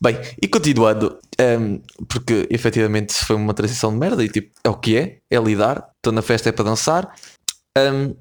Bem, e continuando, um, porque efetivamente foi uma transição de merda e tipo, é o que é, é lidar, estou na festa é para dançar. Um,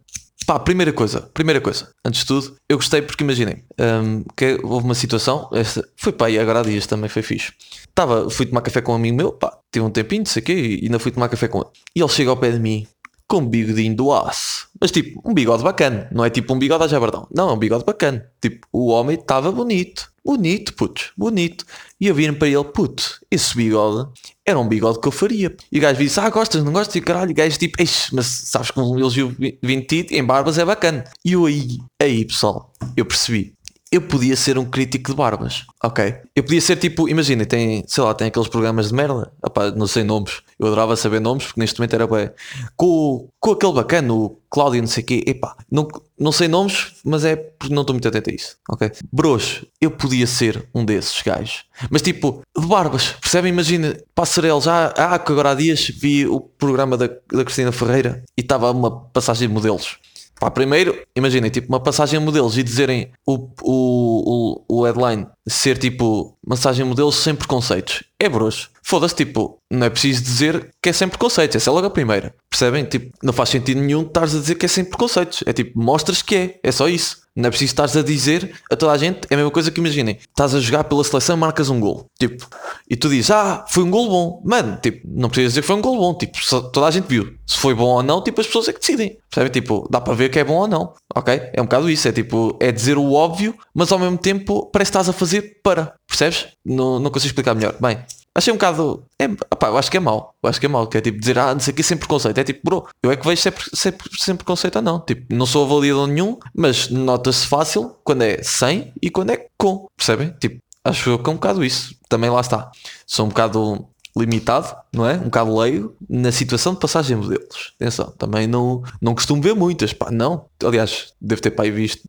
pá, primeira coisa, primeira coisa, antes de tudo, eu gostei porque imaginei um, que houve uma situação, essa, foi pá, e agora há dias também foi fixe. Tava, fui tomar café com um amigo meu, pá, tive um tempinho, não sei o quê, e ainda fui tomar café com ele. E ele chega ao pé de mim com um bigodinho do aço. Mas tipo, um bigode bacana. Não é tipo um bigode a jabardão. Não, é um bigode bacana. Tipo, o homem estava bonito. Bonito, putz, bonito. E eu vi para ele, putz, esse bigode era um bigode que eu faria. E o gajo disse, ah, gostas, não gostas? E caralho, o gajo tipo, mas sabes que um elogio 20 em barbas é bacana. E eu aí, aí pessoal, eu percebi eu podia ser um crítico de barbas, ok? Eu podia ser tipo, imagina, tem, sei lá, tem aqueles programas de merda, Opa, não sei nomes, eu adorava saber nomes porque neste momento era bem, com, com aquele bacana, o Cláudio, não sei o quê, epá, não, não sei nomes, mas é porque não estou muito atento a isso, ok? Bros, eu podia ser um desses gajos, mas tipo, de barbas, percebem? Imagina, passarela já, ah, que agora há dias vi o programa da, da Cristina Ferreira e estava uma passagem de modelos Pá, primeiro, imaginem, tipo, uma passagem modelos e dizerem o, o, o, o headline ser tipo massagem a modelos sem preconceitos. É broxo. Foda-se, tipo, não é preciso dizer que é sem preconceitos. Essa é logo a primeira. Percebem? Tipo, não faz sentido nenhum estares a dizer que é sem preconceitos. É tipo, mostras que é. É só isso. Não é preciso estares a dizer a toda a gente. É a mesma coisa que imaginem. Estás a jogar pela seleção marcas um gol. Tipo, e tu dizes, ah, foi um gol bom. Mano, tipo, não precisas dizer que foi um gol bom. Tipo, toda a gente viu. Se foi bom ou não, tipo, as pessoas é que decidem. Percebem? Tipo, dá para ver que é bom ou não. Ok? É um bocado isso. É tipo, é dizer o óbvio, mas ao mesmo tempo parece que estás a fazer para. Percebes? Não, não consigo explicar melhor. Bem, achei um bocado. É, opá, eu acho que é mau. Eu acho que é mau. Que é tipo dizer, ah, não sei o preconceito. É tipo, bro, eu é que vejo sempre, sempre, sem preconceito ou não. Tipo, não sou avaliador nenhum, mas nota-se fácil quando é sem e quando é com. Percebem? Tipo, acho que é um bocado isso. Também lá está. Sou um bocado limitado, não é? Um bocado leigo na situação de passagem de modelos. Atenção, também não, não costumo ver muitas, pá, não. Aliás, devo ter pai visto.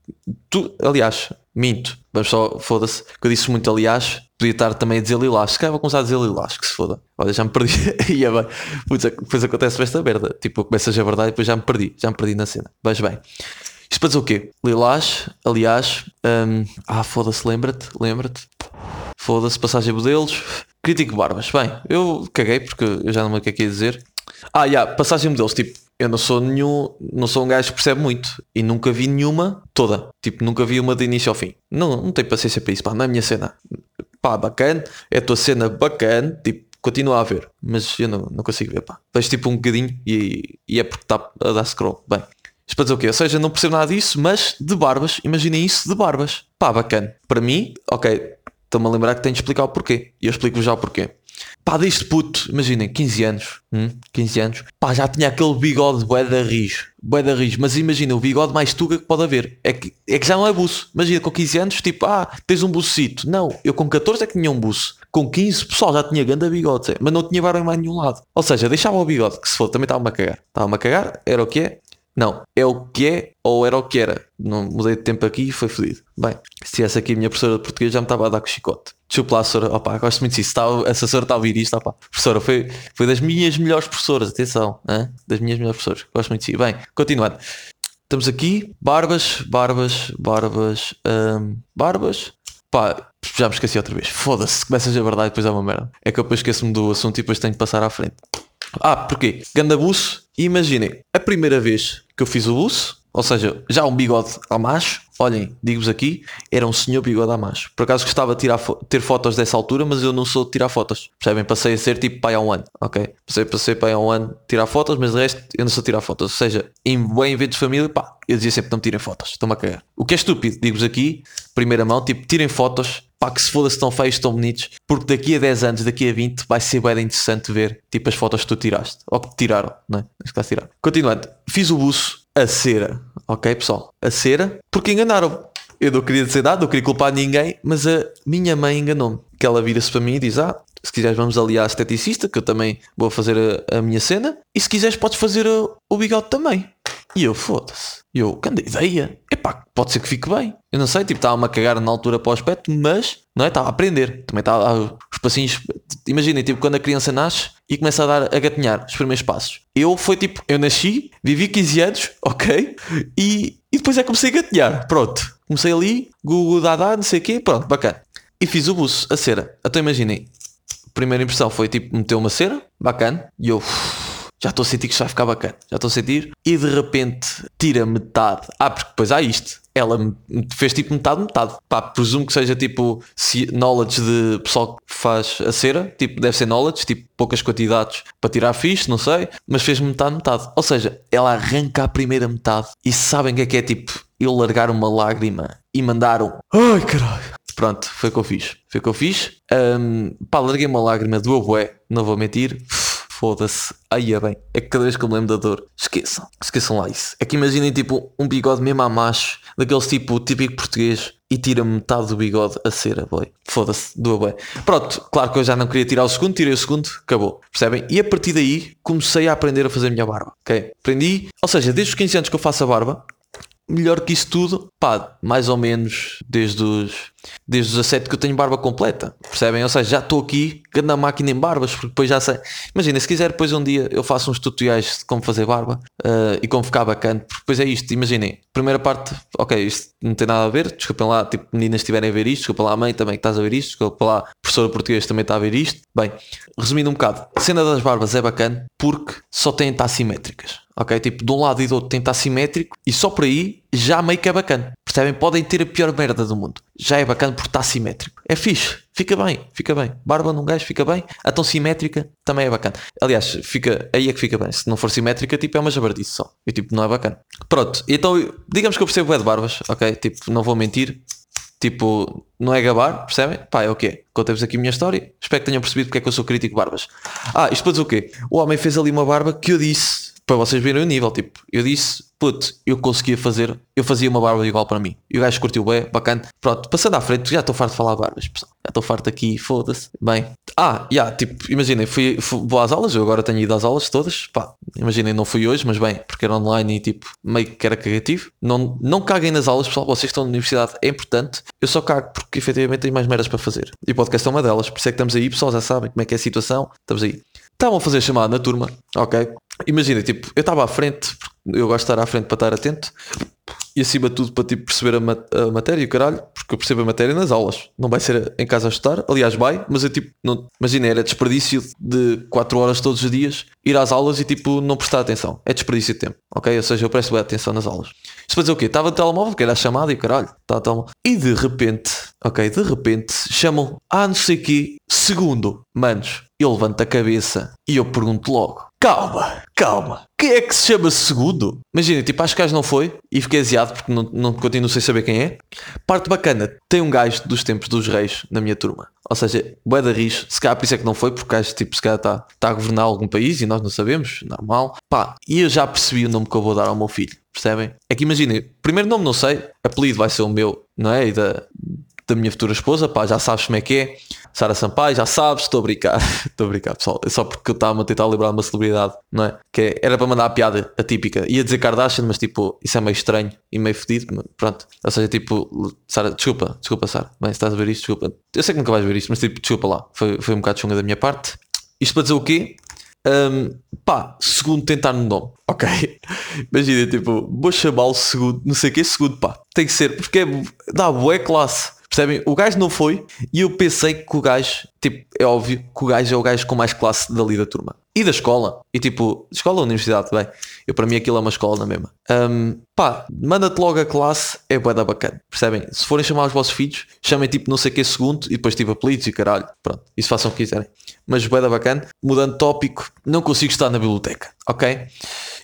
Tu, aliás, minto. Vamos só, foda-se, que eu disse muito aliás, podia estar também a dizer lilás. Se calhar vou começar a dizer lilás, que se foda. Olha, já me perdi. e é bem. Putz, depois acontece esta merda. Tipo, começas a verdade e depois já me perdi. Já me perdi na cena. Mas bem. Isto para dizer o quê? Lilás, aliás. Um, ah, foda-se, lembra-te, lembra-te. Foda-se, passagem modelos. Crítico Barbas. Bem, eu caguei porque eu já não me o que é que ia dizer. Ah, yeah, passagem modelos. Tipo, eu não sou nenhum. Não sou um gajo que percebe muito. E nunca vi nenhuma toda. Tipo, nunca vi uma de início ao fim. Não, não tenho paciência para isso, pá. Não é a minha cena. Pá, bacana. É a tua cena bacana. Tipo, continua a ver. Mas eu não, não consigo ver, pá. Vejo tipo um bocadinho e, e é porque está a dar scroll. Bem. Isto para dizer o quê? Ou seja, não percebo nada disso, mas de barbas, imaginem isso de barbas. Pá, bacana. Para mim, ok, Estou-me a lembrar que tenho de explicar o porquê. E eu explico-vos já o porquê. Pá, deste puto, imaginem, 15 anos, hum, 15 anos, pá, já tinha aquele bigode bué da rijo, bué da rijo, mas imagina, o bigode mais tuga que pode haver, é que, é que já não é buço, imagina, com 15 anos, tipo, ah, tens um bucito, não, eu com 14 é que tinha um buço, com 15, pessoal, já tinha ganda bigode, mas não tinha barba em mais nenhum lado, ou seja, deixava o bigode, que se for, também estava-me a cagar, estava-me a cagar, era o que é, não, é o que é ou era o que era. Não mudei de tempo aqui e foi fodido. Bem, se tivesse aqui a minha professora de português já me estava a dar com chicote. Desculpa lá, professora. Opa, gosto muito disso. Está, a professora está a ouvir isto. Opa. Professora, foi, foi das minhas melhores professoras. Atenção, hein? das minhas melhores professoras. Gosto muito disso. Bem, continuando. Estamos aqui. Barbas, barbas, barbas, hum, barbas. Pá, já me esqueci outra vez. Foda-se, começas a verdade e depois é uma merda. É que eu depois esqueço-me do assunto e depois tenho de passar à frente. Ah, porquê? Gandabuço. Imaginem, a primeira vez que eu fiz o buço, ou seja, já um bigode a macho, olhem, digo-vos aqui, era um senhor bigode a macho. Por acaso gostava de tirar ter fotos dessa altura, mas eu não sou de tirar fotos. Percebem? Passei a ser tipo pai há um ano, ok? Passei, passei pai há um ano tirar fotos, mas de resto eu não sou tirar fotos. Ou seja, em bem eventos de família, pá, eu dizia sempre não me tirem fotos, estou-me a cagar. O que é estúpido, digo-vos aqui, primeira mão, tipo, tirem fotos, pá, que se foda-se tão feios, tão bonitos, porque daqui a 10 anos, daqui a 20, vai ser bem interessante ver, tipo, as fotos que tu tiraste, ou que te tiraram, não é? Continuando, fiz o buço a cera, ok pessoal? A cera, porque enganaram. Eu não queria dizer nada, não queria culpar ninguém, mas a minha mãe enganou-me. Que ela vira-se para mim e diz: Ah, se quiseres vamos ali à esteticista, que eu também vou fazer a, a minha cena. E se quiseres podes fazer o, o bigode também. E eu, foda-se. E eu, grande ideia. Epá, pode ser que fique bem. Eu não sei, tipo, estava-me a cagar na altura para o aspecto, mas, não é? Estava a aprender. Também estava os passinhos. Imaginem, tipo, quando a criança nasce e começa a dar, a gatinhar os primeiros passos. Eu foi tipo, eu nasci, vivi 15 anos, ok? E, e depois é que comecei a gatinhar. Pronto. Comecei ali, Google Dada, não sei o quê, pronto, bacana. e fiz o buço, a cera. Então imaginem, primeira impressão foi tipo meter uma cera, bacana, e eu já estou a sentir que isto vai ficar bacana, já estou a sentir, e de repente tira metade. Ah, porque depois há isto. Ela fez tipo metade, metade. Pá, presumo que seja tipo knowledge de pessoal que faz a cera, tipo, deve ser knowledge, tipo, poucas quantidades para tirar fixe, não sei, mas fez metade, metade. Ou seja, ela arranca a primeira metade e sabem o que é que é tipo eu largar uma lágrima e mandar um ai caralho. Pronto, foi o que eu fiz. Foi o que eu fiz. Ahm, pá, larguei uma lágrima do bué, não vou mentir. Foda-se. Aí é bem. É que cada vez que eu me lembro da dor, esqueçam. Esqueçam lá isso. É que imaginem tipo um bigode mesmo a macho, daqueles tipo típico português, e tira metade do bigode a cera, boy. Foda-se, doa bem. Pronto, claro que eu já não queria tirar o segundo, tirei o segundo, acabou. Percebem? E a partir daí comecei a aprender a fazer a minha barba. Ok? Aprendi, ou seja, desde os 15 anos que eu faço a barba, melhor que isso tudo, pá, mais ou menos desde os, desde os 17 que eu tenho barba completa, percebem? Ou seja, já estou aqui, na máquina em barbas, porque depois já sei. Imagina, se quiser, depois um dia eu faço uns tutoriais de como fazer barba eh, e como ficar bacana, porque depois é isto, imaginem, primeira parte, ok, isto não tem nada a ver, desculpem lá, tipo, meninas estiverem a ver isto, desculpa lá mãe também que estás a ver isto, desculpa lá, professora português também está a ver isto. Bem, resumindo um bocado, a cena das barbas é bacana porque só têm estar simétricas. Ok? Tipo, de um lado e do outro estar simétrico e só por aí já meio que é bacana. Percebem? Podem ter a pior merda do mundo. Já é bacana porque está simétrico. É fixe. Fica bem. Fica bem. Barba num gajo fica bem. A tão simétrica também é bacana. Aliás, fica, aí é que fica bem. Se não for simétrica, tipo, é uma jabardice só. E tipo, não é bacana. Pronto. Então, digamos que eu percebo é de barbas. Ok? Tipo, não vou mentir. Tipo, não é gabar, percebem? Pá, é o quê? Contei-vos aqui a minha história. Espero que tenham percebido porque é que eu sou crítico de barbas. Ah, isto para o quê? O homem fez ali uma barba que eu disse, para vocês verem o nível, tipo, eu disse, puto, eu conseguia fazer, eu fazia uma barba igual para mim. E o gajo curtiu bem, bacana. Pronto, passando à frente, já estou farto de falar barbas, pessoal. Já estou farto aqui, foda-se. Bem. Ah, já, tipo, imaginem, fui, fui, vou às aulas, eu agora tenho ido às aulas todas, pá. Imaginem, não fui hoje, mas bem, porque era online e tipo, meio que era cagativo. Não, não caguem nas aulas, pessoal, vocês estão na universidade, é importante. Eu só cago porque efetivamente tenho mais meras para fazer. E o podcast é uma delas, por isso é que estamos aí, pessoal, já sabem como é que é a situação, estamos aí. Estavam a fazer chamada na turma, ok? Imagina, tipo, eu estava à frente, eu gosto de estar à frente para estar atento, e acima de tudo para tipo, perceber a, mat a matéria, caralho, porque eu percebo a matéria nas aulas. Não vai ser em casa a estudar, aliás, vai, mas eu tipo, não, imagina, era desperdício de 4 horas todos os dias ir às aulas e tipo, não prestar atenção. É desperdício de tempo, ok? Ou seja, eu presto bem atenção nas aulas. Isto dizer o quê? Estava no telemóvel, que era a chamada e caralho, estava no telemóvel. E de repente, ok, de repente chamam, ah, não sei o quê, segundo, manos. Eu levanto a cabeça e eu pergunto logo: calma, calma, quem é que se chama segundo? Imagina, tipo, acho que gajo não foi e fiquei aziado porque não, não continuo sem saber quem é. Parte bacana, tem um gajo dos tempos dos reis na minha turma. Ou seja, bué da rijo, se calhar por isso é que não foi, porque o gajo, tipo, se calhar está tá a governar algum país e nós não sabemos, normal. Pá, e eu já percebi o nome que eu vou dar ao meu filho, percebem? É que imaginem, primeiro nome não sei, apelido vai ser o meu, não é? E da, da minha futura esposa, pá, já sabes como é que é. Sara Sampaio, já sabes, estou a brincar. Estou a brincar, pessoal. É só porque eu estava a tentar lembrar uma celebridade, não é? Que é- era para mandar a piada atípica. Ia dizer Kardashian, mas tipo, isso é meio estranho e meio fedido. Pronto. Ou seja, tipo, Sara, desculpa, desculpa, Sara. Bem, estás a ver isto, desculpa. Eu sei que nunca vais ver isto, mas tipo, desculpa lá. Foi, foi um bocado chunga da minha parte. Isto para dizer o quê? Um, pá, segundo tentar no nome, ok? Imagina, tipo, vou chamá-lo segundo, não sei o que, segundo, pá, tem que ser, porque é, dá boa classe, percebem? O gajo não foi e eu pensei que o gajo, tipo, é óbvio que o gajo é o gajo com mais classe dali da turma e da escola, e tipo, escola ou universidade, bem, eu para mim aquilo é uma escola na mesma. Um, pá, manda-te logo a classe, é bué da bacana, percebem? Se forem chamar os vossos filhos, chamem tipo não sei que segundo e depois tipo apelidos e caralho, pronto, isso façam o que quiserem. Mas bué da bacana, mudando tópico, não consigo estar na biblioteca, ok?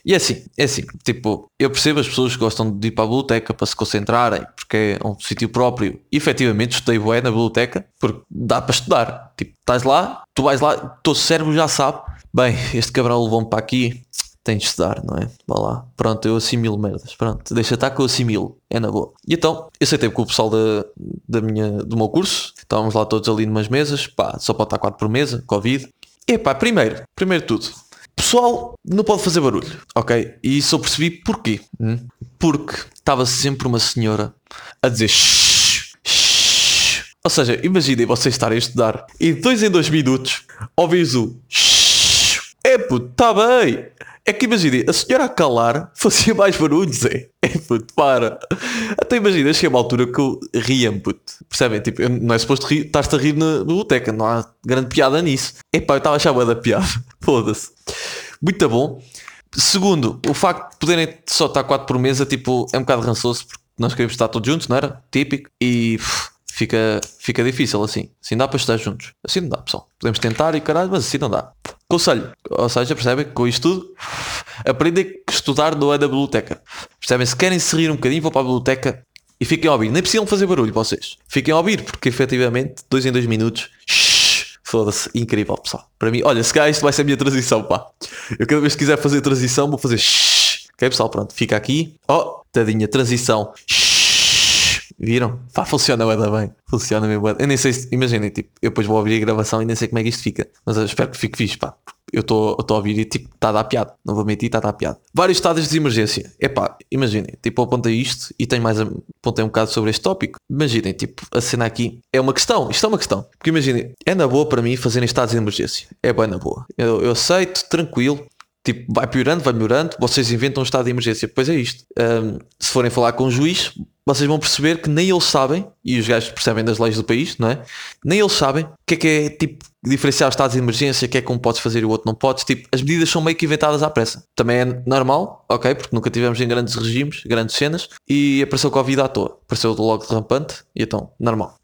E é assim, é assim, tipo, eu percebo as pessoas que gostam de ir para a biblioteca para se concentrarem, porque é um sítio próprio. E efetivamente estudei bué na biblioteca, porque dá para estudar. Tipo, estás lá, tu vais lá, o teu cérebro já sabe, bem, este cabrão levou-me para aqui, tens de estudar, não é? Vá lá, pronto, eu assimilo merdas, pronto, deixa estar que eu assimilo, é na boa. E então, eu sentei com o pessoal da, da minha, do meu curso, estávamos lá todos ali numas mesas, pá, só pode estar 4 por mesa, Covid. E pá, primeiro, primeiro tudo, pessoal não pode fazer barulho, ok? E isso eu percebi porquê. hum? Porque estava sempre uma senhora a dizer shhh, shhh. Ou seja, imaginem vocês estarem a estudar e dois em dois minutos ouvis o shhh. É puto, está bem. É que imagina, a senhora a calar fazia mais barulho, Zé. É puto, para. Até imagina, cheguei a uma altura que eu ria-me, puto. Percebem? Tipo, não é suposto rir, estás-te a rir na biblioteca, não há grande piada nisso. Epá, eu estava a achar da piada. Foda-se. Muito bom. Segundo, o facto de poderem só estar 4 por mesa, tipo, é um bocado rançoso, porque nós queremos estar todos juntos, não era? Típico. E pff, fica, fica difícil assim. Assim dá para estar juntos. Assim não dá, pessoal. Podemos tentar e caralho, mas assim não dá. Conselho. Ou seja, percebem que com isto tudo, aprendem que estudar não é da biblioteca. Percebem? Se querem se rir um bocadinho, vão para a biblioteca e fiquem a ouvir. Nem precisam fazer barulho, vocês. Fiquem a ouvir, porque efetivamente, dois em dois minutos, foda-se, incrível, pessoal. Para mim, olha, se calhar isto vai ser a minha transição, pá. Eu cada vez que quiser fazer transição, vou fazer shhh. Ok, pessoal, pronto, fica aqui. Oh, tadinha, transição. Shhh. Viram? Pá, funciona da bem. Funciona mesmo. bué. Eu nem sei se, imaginem, tipo, eu depois vou ouvir a gravação e nem sei como é que isto fica. Mas eu espero que fique fixe, pá. Eu estou a ouvir e tipo, está a dar piada. Não vou mentir, está a dar piada. Vários estados de emergência. Epá, imaginem, tipo, apontei isto e tenho mais, apontei um bocado sobre este tópico. Imaginem, tipo, a cena aqui é uma questão. Isto é uma questão. Porque imaginem, é na boa para mim fazerem estados de emergência. É bem na boa. Eu, eu aceito, tranquilo. Tipo, vai piorando, vai melhorando, vocês inventam um estado de emergência. Pois é isto. Ahm, se forem falar com o juiz, vocês vão perceber que nem eles sabem, e os gajos percebem das leis do país, não é? Nem eles sabem o que é que é, tipo, diferenciar os estados de emergência, o que é que um podes fazer e o outro não podes. Tipo, as medidas são meio que inventadas à pressa. Também é normal, ok? Porque nunca tivemos em grandes regimes, grandes cenas, e apareceu Covid à toa. Apareceu logo rampante, e então, normal.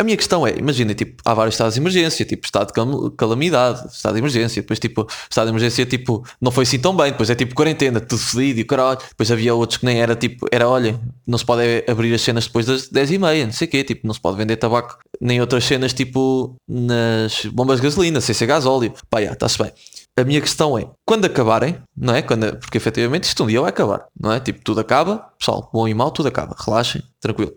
A minha questão é, imagina, tipo, há vários estados de emergência, tipo, estado de calamidade, estado de emergência, depois tipo, estado de emergência, tipo, não foi assim tão bem, depois é tipo quarentena, tudo fedido e caralho, depois havia outros que nem era tipo, era, olha, não se pode abrir as cenas depois das 10 e meia, não sei o quê, tipo, não se pode vender tabaco, nem outras cenas tipo nas bombas de gasolina, sem ser gasóleo, pá, já, está-se bem. A minha questão é, quando acabarem, não é? Quando, porque efetivamente isto um dia vai acabar, não é? Tipo, tudo acaba, pessoal, bom e mal, tudo acaba, relaxem, tranquilo.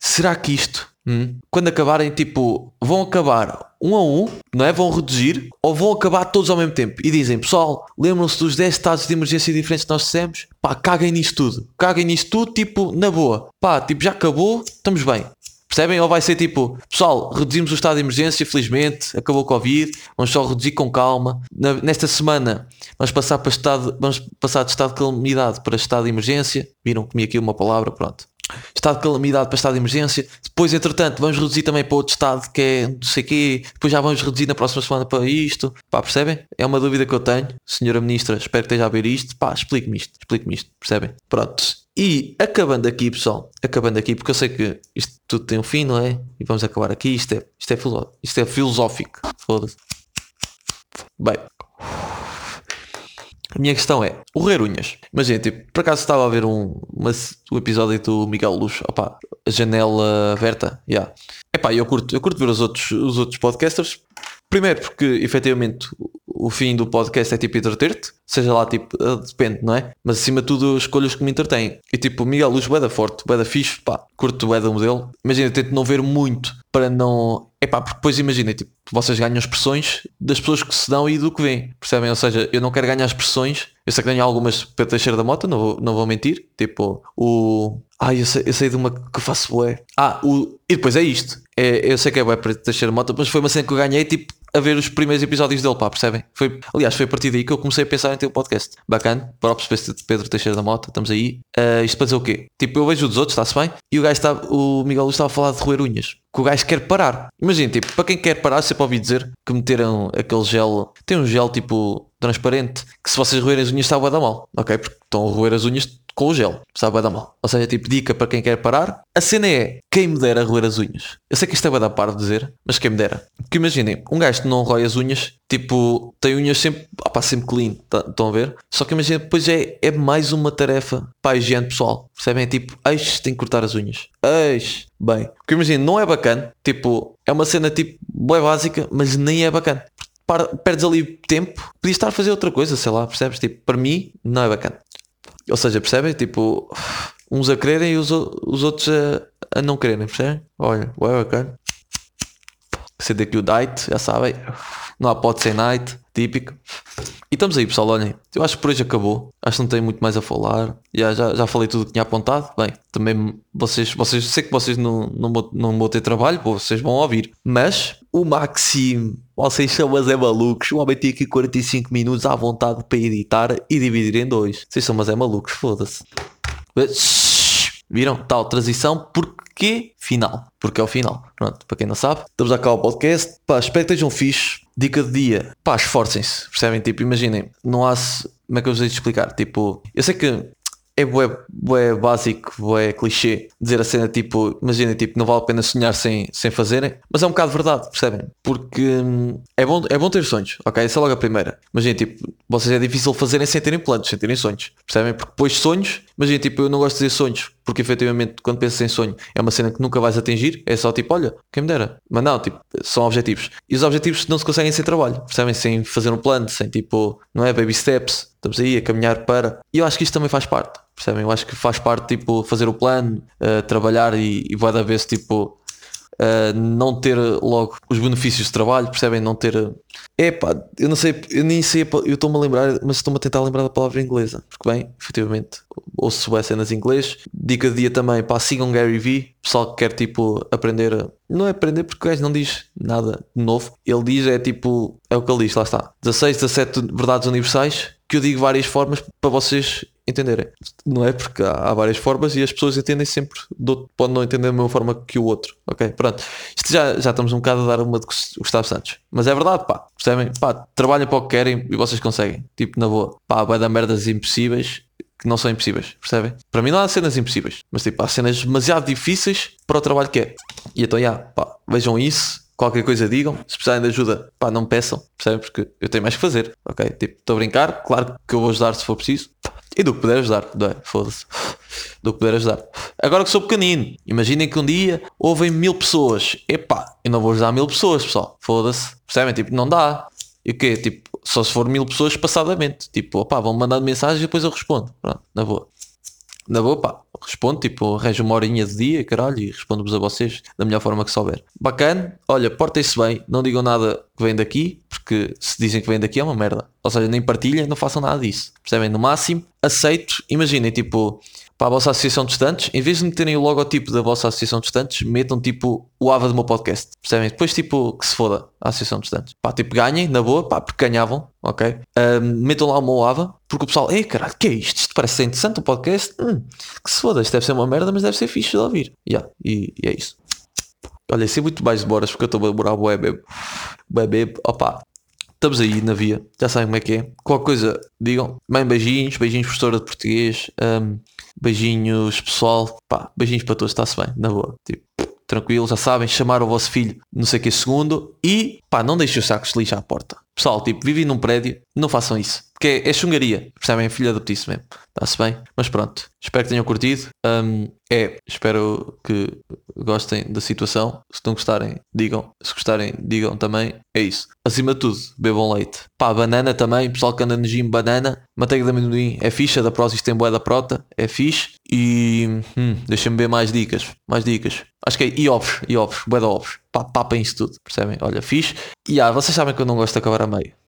Será que isto, hum, quando acabarem, tipo, vão acabar um a um, não é? Vão reduzir ou vão acabar todos ao mesmo tempo? E dizem, pessoal, lembram-se dos 10 estados de emergência diferentes que nós dissemos? Pá, caguem nisto tudo. Caguem nisto tudo, tipo, na boa. Pá, tipo, já acabou, estamos bem. Percebem? Ou vai ser tipo, pessoal, reduzimos o estado de emergência, felizmente, acabou o Covid, vamos só reduzir com calma. Na- nesta semana vamos passar para estado, vamos passar de estado de calamidade para estado de emergência. Viram comi aqui uma palavra, pronto. Estado de calamidade para estado de emergência. Depois, entretanto, vamos reduzir também para outro estado que é não sei quê. Depois já vamos reduzir na próxima semana para isto. Pá, percebem? É uma dúvida que eu tenho. Senhora Ministra, espero que esteja a ver isto. Pá, explique-me isto. Explique-me isto. Percebem? Pronto. E acabando aqui, pessoal. Acabando aqui, porque eu sei que isto tudo tem um fim, não é? E vamos acabar aqui. Isto é, isto é, isto é filosófico. Foda-se. Bem, a minha questão é, o roer unhas. Imagina, tipo, por acaso estava a ver um, uma- um episódio do Miguel Luz, opá, a janela aberta, yeah. Epá, eu curto, eu curto ver os outros, os outros podcasters. Primeiro porque, efetivamente, o- fim do podcast é tipo entreter-te, seja lá, tipo, eh, depende, não é? Mas acima de tudo os que me entretêm. E tipo, Miguel Luz, da forte, da fixe, pá, curto da modelo. Imagina, tento não ver muito para não... Epá, porque depois imagina, tipo, vocês ganham expressões das pessoas que se dão e do que vêm, percebem? Ou seja, eu não quero ganhar expressões, eu sei que tenho algumas para Teixeira da Mota, não vou, não vou mentir, tipo, o... Ai, eu sei, eu sei de uma que faço bué. Ah, o... e depois é isto, é, eu sei que é bué para Teixeira da Mota, mas foi uma cena que eu ganhei, tipo, a ver os primeiros episódios dele, pá, percebem? Foi, aliás, foi a partir daí que eu comecei a pensar em ter um podcast. Bacana, próprio Pedro Teixeira da Mota, estamos aí. Ah, isto para dizer o quê? Tipo, eu vejo os outros, está-se bem? E o gajo está, o Miguel Luz estava a falar de roer unhas. Que o gajo quer parar. Imagina, tipo, para quem quer parar, sempre ouvi dizer que meteram aquele gel. Tem um gel tipo transparente que se vocês roerem as unhas está a dar mal, ok? Porque estão a roer as unhas com o gel, sabe a dar mal. Ou seja, tipo, dica para quem quer parar. A cena é quem me dera roer as unhas. Eu sei que isto é dar par de dizer, mas quem me dera. Porque imaginem, um gajo que não rói as unhas, tipo, tem unhas sempre, opá, sempre clean, tá- estão a ver? Só que imagina, depois é, é mais uma tarefa para a higiene pessoal. Percebem? É tipo, eis, tem que cortar as unhas. Eis, bem. Porque imagina, não é bacana, tipo, é uma cena tipo, boa básica, mas nem é bacana. Perdes ali tempo, podias estar a fazer outra coisa, sei lá, percebes? Tipo, para mim, não é bacana. Ou seja, percebem? Tipo, uns a quererem e os, o- os outros a, a não quererem, percebem? Olha, ué, bacana. Ser daqui o diet, já sabem. Não há pode ser night, típico. E estamos aí, pessoal. Olhem, eu acho que por hoje acabou. Acho que não tenho muito mais a falar. Já, já, já falei tudo que tinha apontado. Bem, também vocês, vocês sei que vocês não, não, vão, não vão ter trabalho, vocês vão ouvir. Mas o Maxime, vocês são mas é malucos. O homem tem aqui 45 minutos à vontade para editar e dividir em dois. Vocês são mas é malucos, foda-se. Viram? Tal transição, porque final. Porque é o final. Pronto, para quem não sabe, estamos a acabar o podcast. Pá, espero que estejam fixe. Dica de dia, pá, esforcem-se. Percebem? Tipo, imaginem, não há. Como é que eu vos de explicar? Tipo, eu sei que é bué, bué básico, bué clichê dizer a cena tipo, imaginem, tipo, não vale a pena sonhar sem, sem fazerem, mas é um bocado verdade, percebem? Porque hum, é bom, é bom ter sonhos, ok? Essa é logo a primeira. Imaginem, tipo, vocês é difícil fazerem sem terem planos, sem terem sonhos, percebem? Porque depois sonhos, imaginem, tipo, eu não gosto de dizer sonhos, porque efetivamente quando pensas em sonho é uma cena que nunca vais atingir, é só tipo, olha, quem me dera. Mas não, tipo, são objetivos. E os objetivos não se conseguem sem trabalho, percebem? Sem fazer um plano, sem tipo, não é baby steps, estamos aí a caminhar para. E eu acho que isto também faz parte. Percebem? Eu acho que faz parte, tipo, fazer o plano, uh, trabalhar e, e vai dar vez, tipo, uh, não ter logo os benefícios de trabalho, percebem? Não ter. É pá, eu não sei, eu nem sei, eu estou-me a lembrar, mas estou-me a tentar lembrar da palavra inglesa, porque bem, efetivamente, ouço as cenas em inglês. Dica de dia também, pá, sigam Gary Vee, pessoal que quer tipo aprender, não é aprender porque o gajo não diz nada de novo, ele diz é tipo, é o que ele diz, lá está, 16, 17 verdades universais, que eu digo várias formas para vocês entenderem. Não é? Porque há, há, várias formas e as pessoas entendem sempre, do, podem não entender da mesma forma que o outro. Ok? Pronto. Isto já, já estamos um bocado a dar uma de Gustavo Santos. Mas é verdade, pá. Percebem? Pá, trabalhem para o que querem e vocês conseguem. Tipo, na boa. Pá, vai dar merdas impossíveis que não são impossíveis, percebem? Para mim não há cenas impossíveis, mas tipo, há cenas demasiado difíceis para o trabalho que é. E então, já, pá, vejam isso, qualquer coisa digam, se precisarem de ajuda, pá, não peçam, percebem? Porque eu tenho mais que fazer, ok? Tipo, estou a brincar, claro que eu vou ajudar se for preciso, e do que puder ajudar, é? Foda-se. Do que puder ajudar. Agora que sou pequenino, imaginem que um dia ouvem mil pessoas. Epá, eu não vou ajudar mil pessoas, pessoal. Foda-se. Percebem? Tipo, não dá. E o quê? Tipo, só se for mil pessoas passadamente. Tipo, opá, vão mandar mensagem e depois eu respondo. Pronto, na boa. Na boa, pá, respondo, tipo, arranjo uma horinha de dia, caralho, e respondo-vos a vocês da melhor forma que souber. Bacana, olha, portem-se bem, não digam nada que vem daqui, porque se dizem que vem daqui é uma merda. Ou seja, nem partilhem, não façam nada disso. Percebem? No máximo, aceito, imaginem, tipo, para a vossa associação de estantes, em vez de meterem o logotipo da vossa associação de estantes, metam tipo o AVA do meu podcast. Percebem? Depois tipo que se foda a associação de estantes. Pá, tipo ganhem, na boa, pá, porque ganhavam, ok? Um, metam lá o meu AVA, porque o pessoal, ei caralho, que é isto? Isto parece ser interessante o podcast. Hum, que se foda, isto deve ser uma merda, mas deve ser fixe de ouvir. Yeah, e, e é isso. Olha, sei muito mais de porque eu estou a demorar o web. Web, opa, Estamos aí na via, já sabem como é que é. Qualquer coisa, digam. Bem, beijinhos, beijinhos, professora de português. Um, beijinhos, pessoal. Pá, beijinhos para todos, está-se bem, na boa. Tipo, tranquilo, já sabem, chamar o vosso filho, não sei que segundo. E, pá, não deixem os sacos de lixo à porta. Pessoal, tipo, vivem num prédio, não façam isso. Porque é, é chungaria, percebem? É filha do petice mesmo. Está-se bem? Mas pronto, espero que tenham curtido. Um, é, espero que gostem da situação. Se não gostarem, digam. Se gostarem, digam também. É isso. Acima de tudo, bebam leite. Pá, banana também. Pessoal que anda no gym, banana. Manteiga de amendoim é ficha. Da Prozis tem boé da prota. É fixe. E hum, deixem-me ver mais dicas. Mais dicas. Acho que é e ovos. E ovos. Boé da ovos. Pá, isso tudo. Percebem? Olha, fixe. E ah, vocês sabem que eu não gosto de acabar a meio.